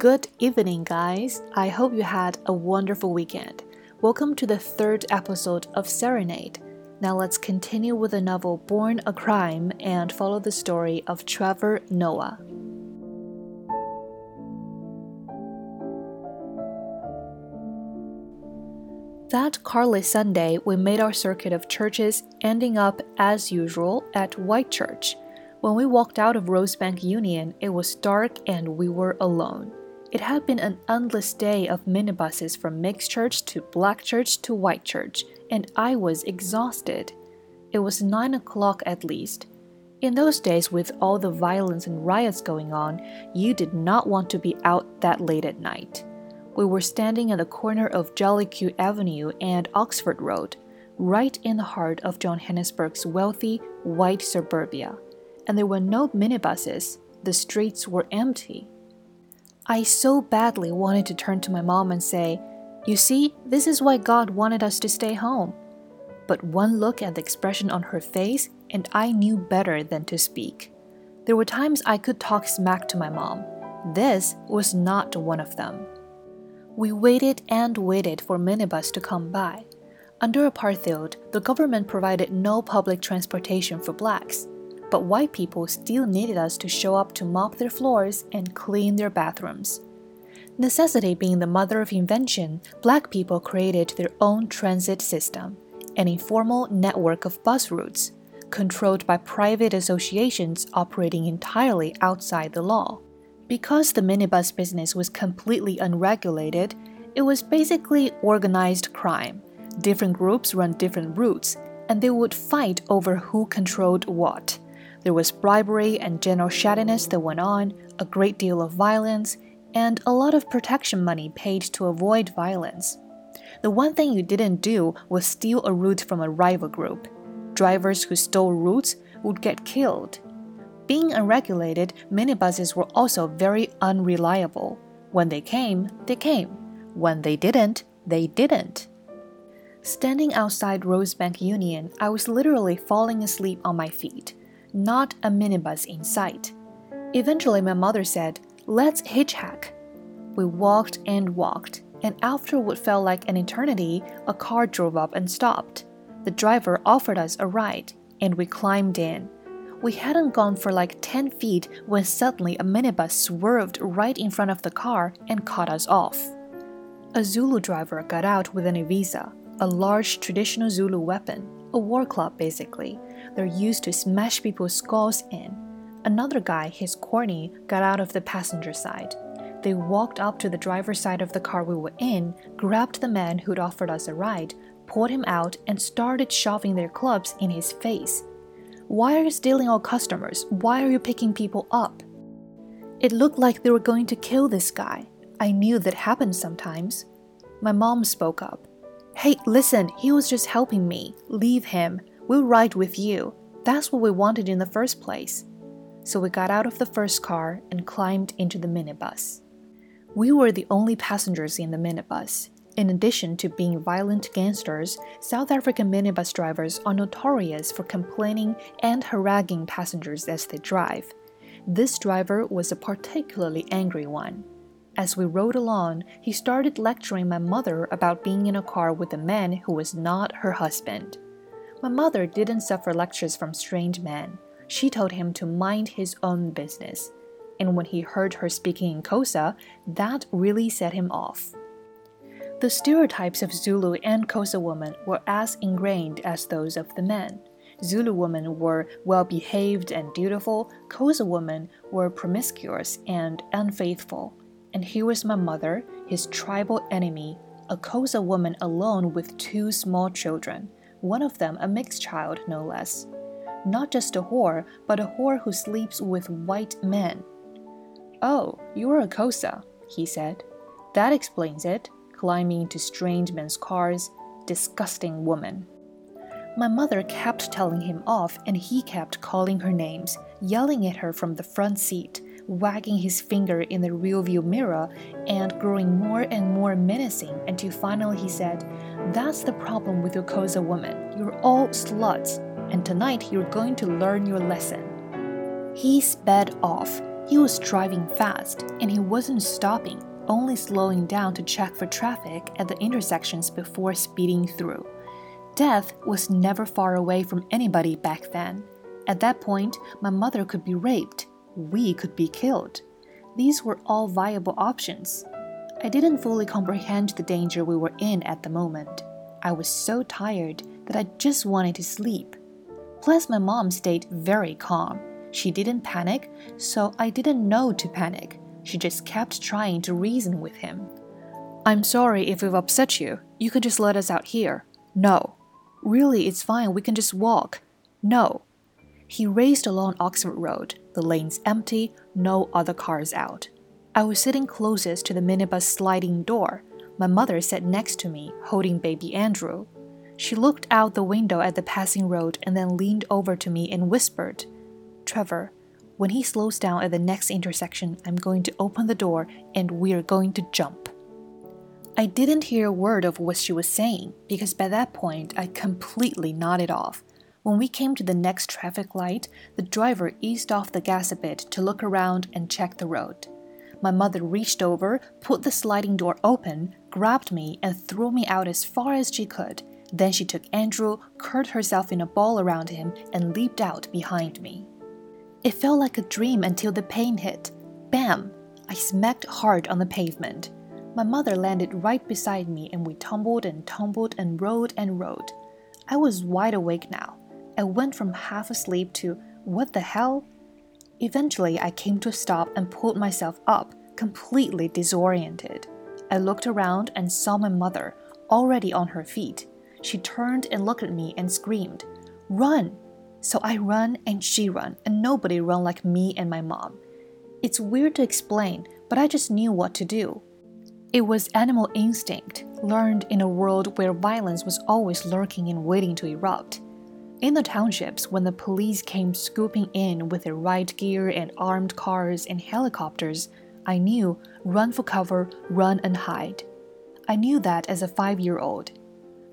Good evening, guys. I hope you had a wonderful weekend. Welcome to the third episode of Serenade. Now let's continue with the novel Born a Crime and follow the story of Trevor Noah. That Carly Sunday, we made our circuit of churches, ending up, as usual, at White Church. When we walked out of Rosebank Union, it was dark and we were alone. It had been an endless day of minibuses from mixed church to black church to white church, and I was exhausted. It was nine o'clock at least. In those days, with all the violence and riots going on, you did not want to be out that late at night. We were standing at the corner of Jellicoe Avenue and Oxford Road, right in the heart of Johannesburg's wealthy, white suburbia and there were no minibuses. The streets were empty. I so badly wanted to turn to my mom and say, You see, this is why God wanted us to stay home. But one look at the expression on her face, and I knew better than to speak. There were times I could talk smack to my mom. This was not one of them. We waited and waited for minibus to come by. Under apartheid, the government provided no public transportation for blacks but white people still needed us to show up to mop their floors and clean their bathrooms. Necessity being the mother of invention, black people created their own transit system, an informal network of bus routes, controlled by private associations operating entirely outside the law. Because the minibus business was completely unregulated, it was basically organized crime. Different groups run different routes, and they would fight over who controlled what. There was bribery and general shaddiness that went on, a great deal of violence, and a lot of protection money paid to avoid violence. The one thing you didn't do was steal a route from a rival group. Drivers who stole routes would get killed. Being unregulated, minibuses were also very unreliable. When they came, they came. When they didn't, they didn't. Standing outside Rosebank Union, I was literally falling asleep on my feet not a minibus in sight. Eventually, my mother said, Let's hitchhike. We walked and walked, and after what felt like an eternity, a car drove up and stopped. The driver offered us a ride, and we climbed in. We hadn't gone for like 10 feet when suddenly a minibus swerved right in front of the car and cut us off. A Zulu driver got out with an iwisa, a large traditional Zulu weapon, a war club basically, they're used to smash people's skulls in. Another guy, his corny, got out of the passenger side. They walked up to the driver's side of the car we were in, grabbed the man who'd offered us a ride, pulled him out, and started shoving their clubs in his face. Why are you stealing our customers? Why are you picking people up? It looked like they were going to kill this guy. I knew that happened sometimes. My mom spoke up. Hey, listen, he was just helping me. Leave him. We'll ride with you. That's what we wanted in the first place. So we got out of the first car and climbed into the minibus. We were the only passengers in the minibus. In addition to being violent gangsters, South African minibus drivers are notorious for complaining and haranguing passengers as they drive. This driver was a particularly angry one. As we rode along, he started lecturing my mother about being in a car with a man who was not her husband. My mother didn't suffer lectures from strange men. She told him to mind his own business. And when he heard her speaking in Xhosa, that really set him off. The stereotypes of Zulu and Xhosa women were as ingrained as those of the men. Zulu women were well behaved and dutiful, Xhosa women were promiscuous and unfaithful. And here was my mother, his tribal enemy, a Xhosa woman alone with two small children one of them a mixed child, no less. Not just a whore, but a whore who sleeps with white men. Oh, you're a Xhosa, he said. That explains it, climbing into strange men's cars. Disgusting woman. My mother kept telling him off, and he kept calling her names, yelling at her from the front seat, wagging his finger in the rearview mirror, and growing more and more menacing until finally he said, That's the problem with your Xhosa woman. You're all sluts, and tonight you're going to learn your lesson. He sped off. He was driving fast, and he wasn't stopping, only slowing down to check for traffic at the intersections before speeding through. Death was never far away from anybody back then. At that point, my mother could be raped, we could be killed. These were all viable options. I didn't fully comprehend the danger we were in at the moment. I was so tired that I just wanted to sleep. Plus, my mom stayed very calm. She didn't panic, so I didn't know to panic. She just kept trying to reason with him. I'm sorry if we've upset you. You can just let us out here. No. Really, it's fine. We can just walk. No. He raced along Oxford Road, the lanes empty, no other cars out. I was sitting closest to the minibus sliding door. My mother sat next to me, holding baby Andrew. She looked out the window at the passing road and then leaned over to me and whispered, Trevor, when he slows down at the next intersection, I'm going to open the door and we're going to jump. I didn't hear a word of what she was saying because by that point I completely nodded off. When we came to the next traffic light, the driver eased off the gas a bit to look around and check the road. My mother reached over, put the sliding door open, grabbed me, and threw me out as far as she could. Then she took Andrew, curled herself in a ball around him, and leaped out behind me. It felt like a dream until the pain hit. Bam! I smacked hard on the pavement. My mother landed right beside me, and we tumbled and tumbled and rolled and rolled. I was wide awake now. I went from half asleep to what the hell? Eventually, I came to a stop and pulled myself up, completely disoriented. I looked around and saw my mother, already on her feet. She turned and looked at me and screamed, Run! So I run and she run, and nobody run like me and my mom. It's weird to explain, but I just knew what to do. It was animal instinct, learned in a world where violence was always lurking and waiting to erupt. In the townships, when the police came scooping in with their riot gear and armed cars and helicopters, I knew run for cover, run and hide. I knew that as a five year old.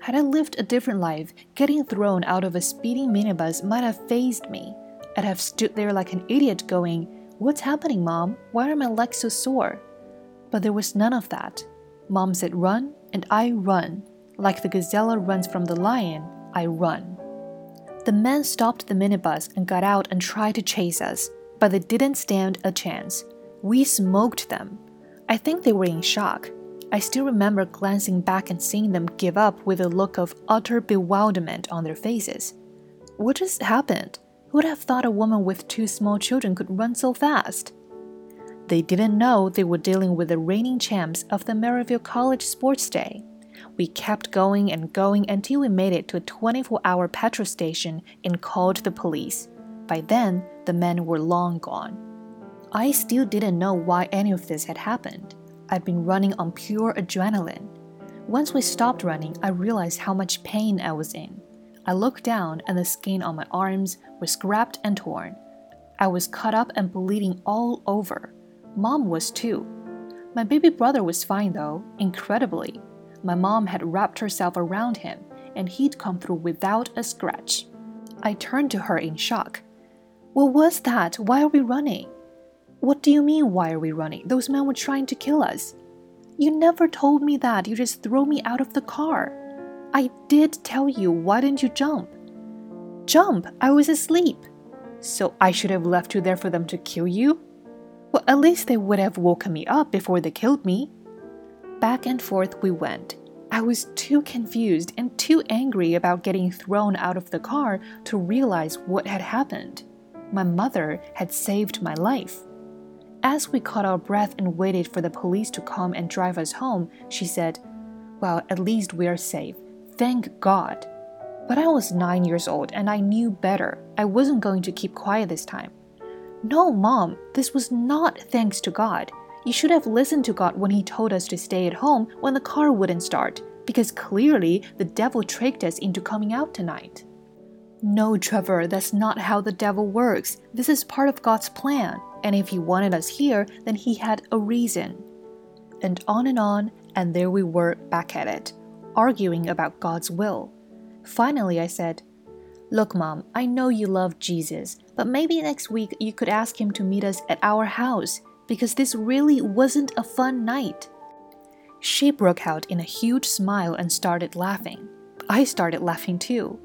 Had I lived a different life, getting thrown out of a speeding minibus might have phased me. I'd have stood there like an idiot going, What's happening, Mom? Why are my legs so sore? But there was none of that. Mom said run, and I run. Like the gazelle runs from the lion, I run. The men stopped the minibus and got out and tried to chase us, but they didn't stand a chance. We smoked them. I think they were in shock. I still remember glancing back and seeing them give up with a look of utter bewilderment on their faces. What just happened? Who would have thought a woman with two small children could run so fast? They didn't know they were dealing with the reigning champs of the Maryvale College Sports Day. We kept going and going until we made it to a 24 hour petrol station and called the police. By then, the men were long gone. I still didn't know why any of this had happened. I'd been running on pure adrenaline. Once we stopped running, I realized how much pain I was in. I looked down, and the skin on my arms was scrapped and torn. I was cut up and bleeding all over. Mom was too. My baby brother was fine though, incredibly. My mom had wrapped herself around him, and he'd come through without a scratch. I turned to her in shock. What was that? Why are we running? What do you mean, why are we running? Those men were trying to kill us. You never told me that. You just threw me out of the car. I did tell you. Why didn't you jump? Jump? I was asleep. So I should have left you there for them to kill you? Well, at least they would have woken me up before they killed me. Back and forth we went. I was too confused and too angry about getting thrown out of the car to realize what had happened. My mother had saved my life. As we caught our breath and waited for the police to come and drive us home, she said, Well, at least we are safe. Thank God. But I was nine years old and I knew better. I wasn't going to keep quiet this time. No, Mom, this was not thanks to God. You should have listened to God when He told us to stay at home when the car wouldn't start, because clearly the devil tricked us into coming out tonight. No, Trevor, that's not how the devil works. This is part of God's plan, and if He wanted us here, then He had a reason. And on and on, and there we were back at it, arguing about God's will. Finally, I said, Look, Mom, I know you love Jesus, but maybe next week you could ask him to meet us at our house because this really wasn't a fun night. She broke out in a huge smile and started laughing. I started laughing too.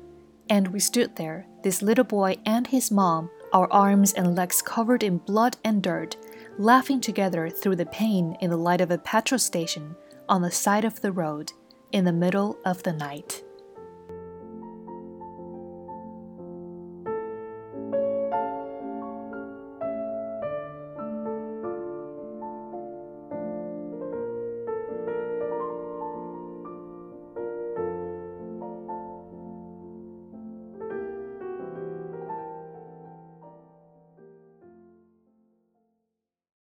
And we stood there, this little boy and his mom, our arms and legs covered in blood and dirt, laughing together through the pain in the light of a petrol station on the side of the road in the middle of the night.